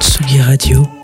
Tsugi Radio.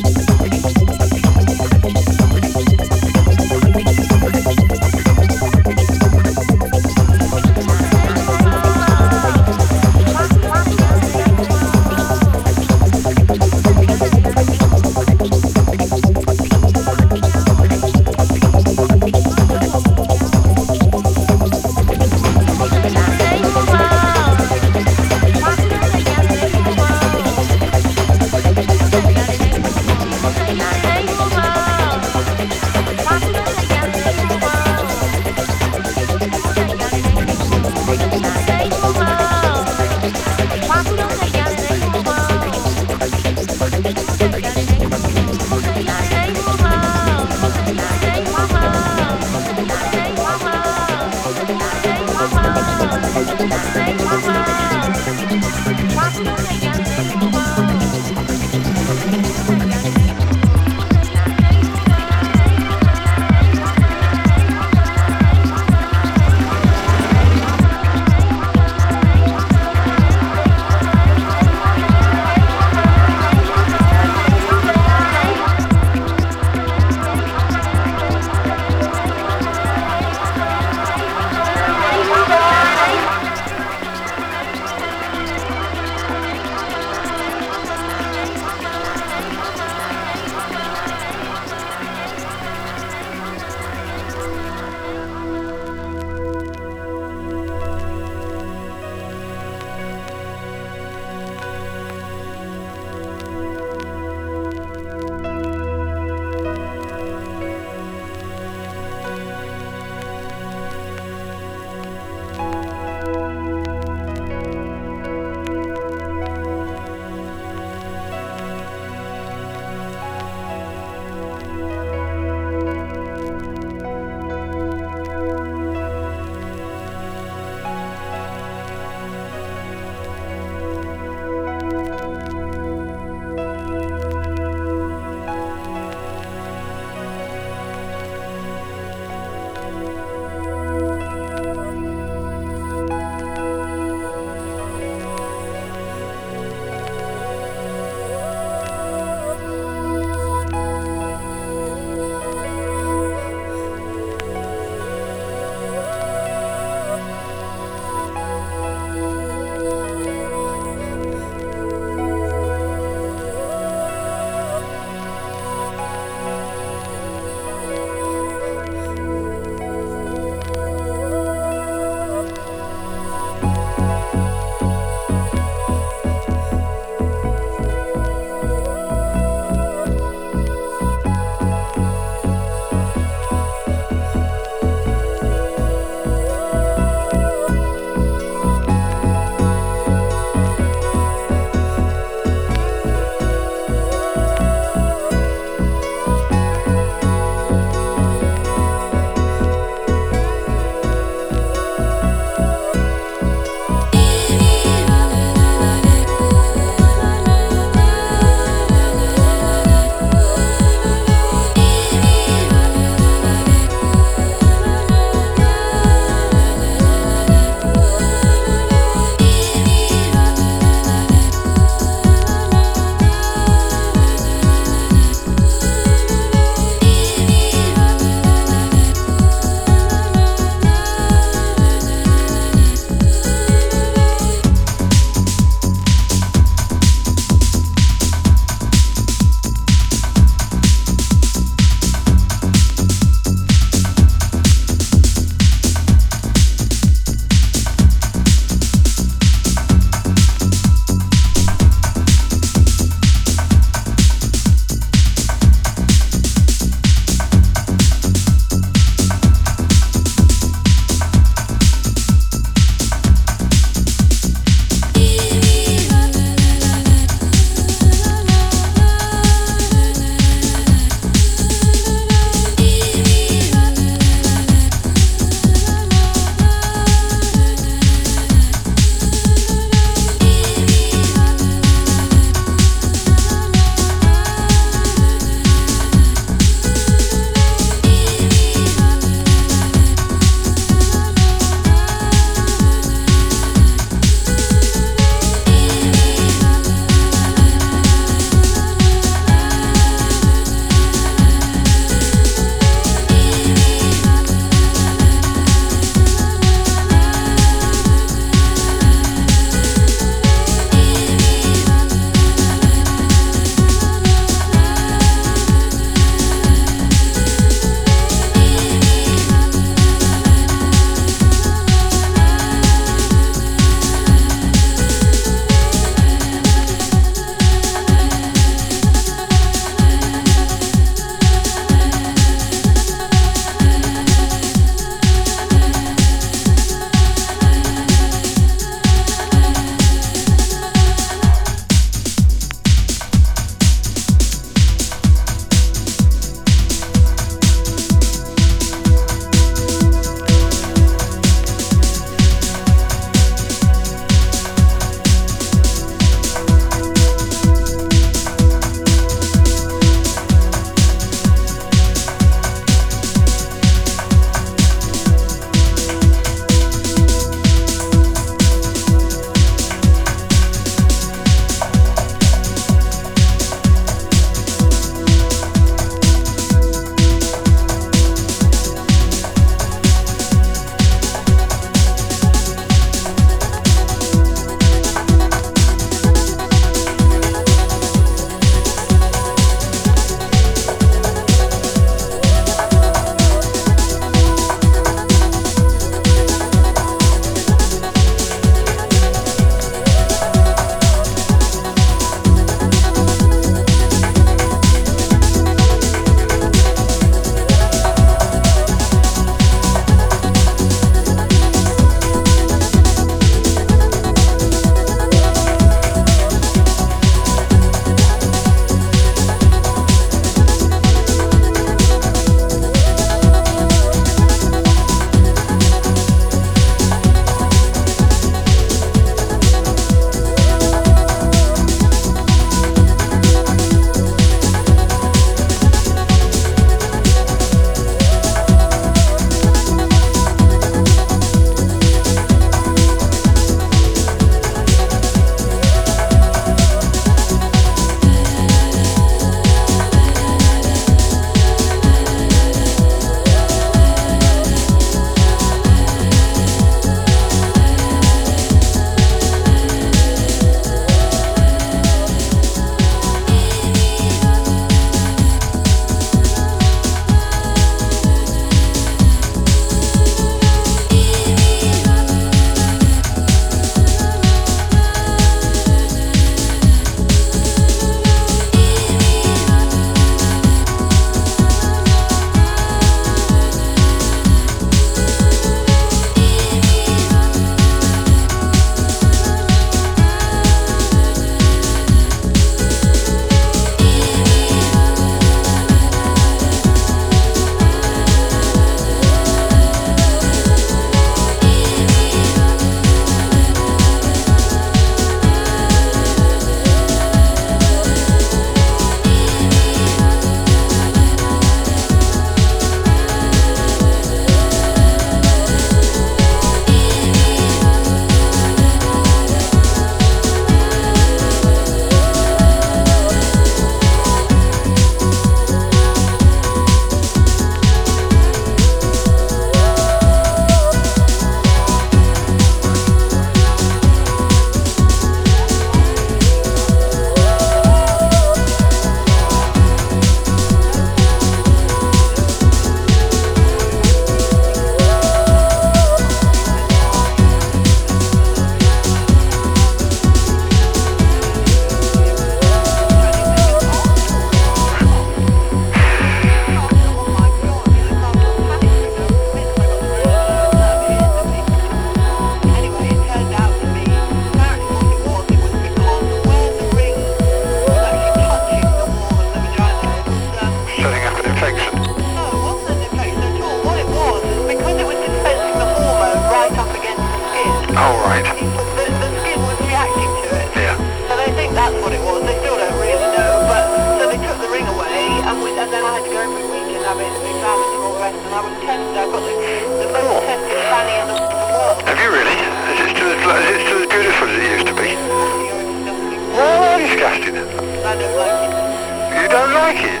You don't like it?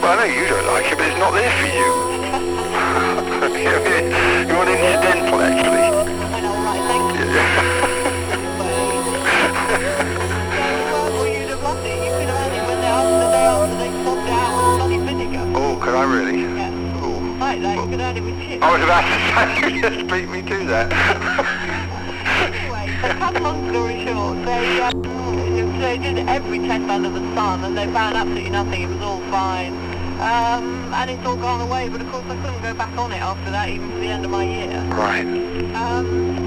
Well, I know you don't like it, but it's not there for you. You're an incidental, actually. I know, right, thank you. you'd have loved it. You could have had it when they, after the day after they swapped it out with bloody vinegar. Oh, could I really? Yeah. Oh. Like that, you could have had it with chips. I was about to say, you just beat me to that. Anyway, so cut a long story short, they, um, they did every test under the sun and they found absolutely nothing. It was all fine. Um, and it's all gone away, but of course I couldn't go back on it after that, even to the end of my year. right. Um,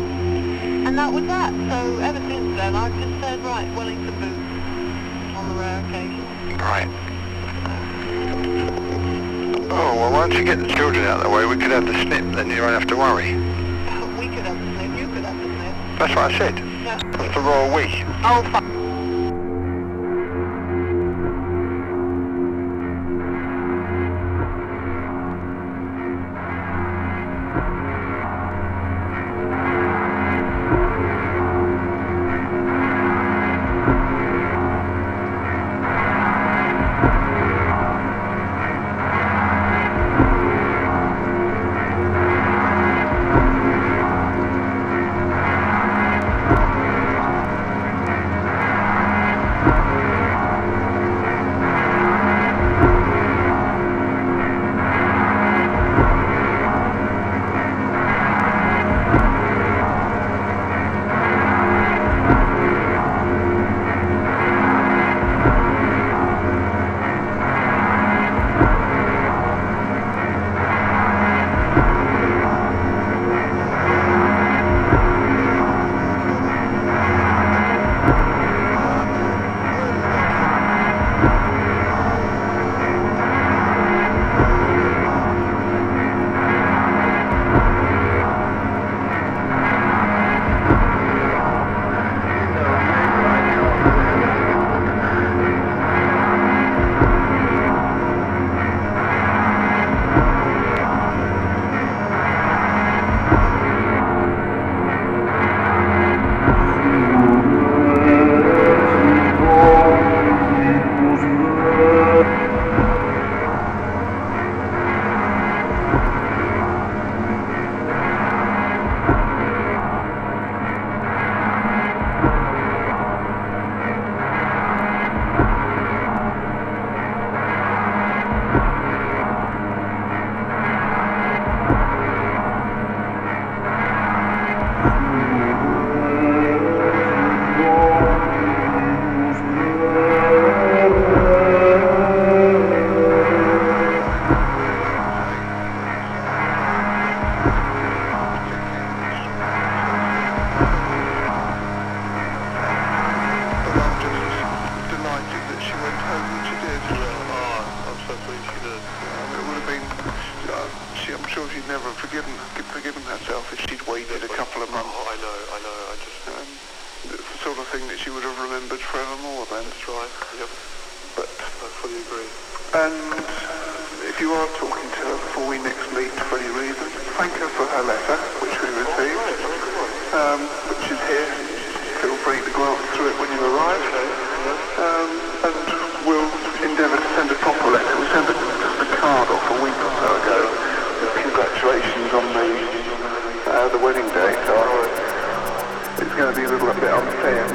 and that was that. So ever since then, I've just said, right, Wellington boots on the rare occasion. Right. Oh, well, why don't you get the children out of the way? We could have the snip, then you don't have to worry. We could have the snip, you could have the snip. That's what I said. Yeah. That's the royal we. Oh, fuck.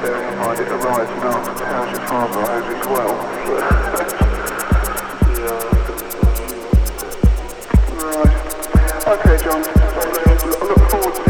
Mind it. Right. Okay, John. I look forward to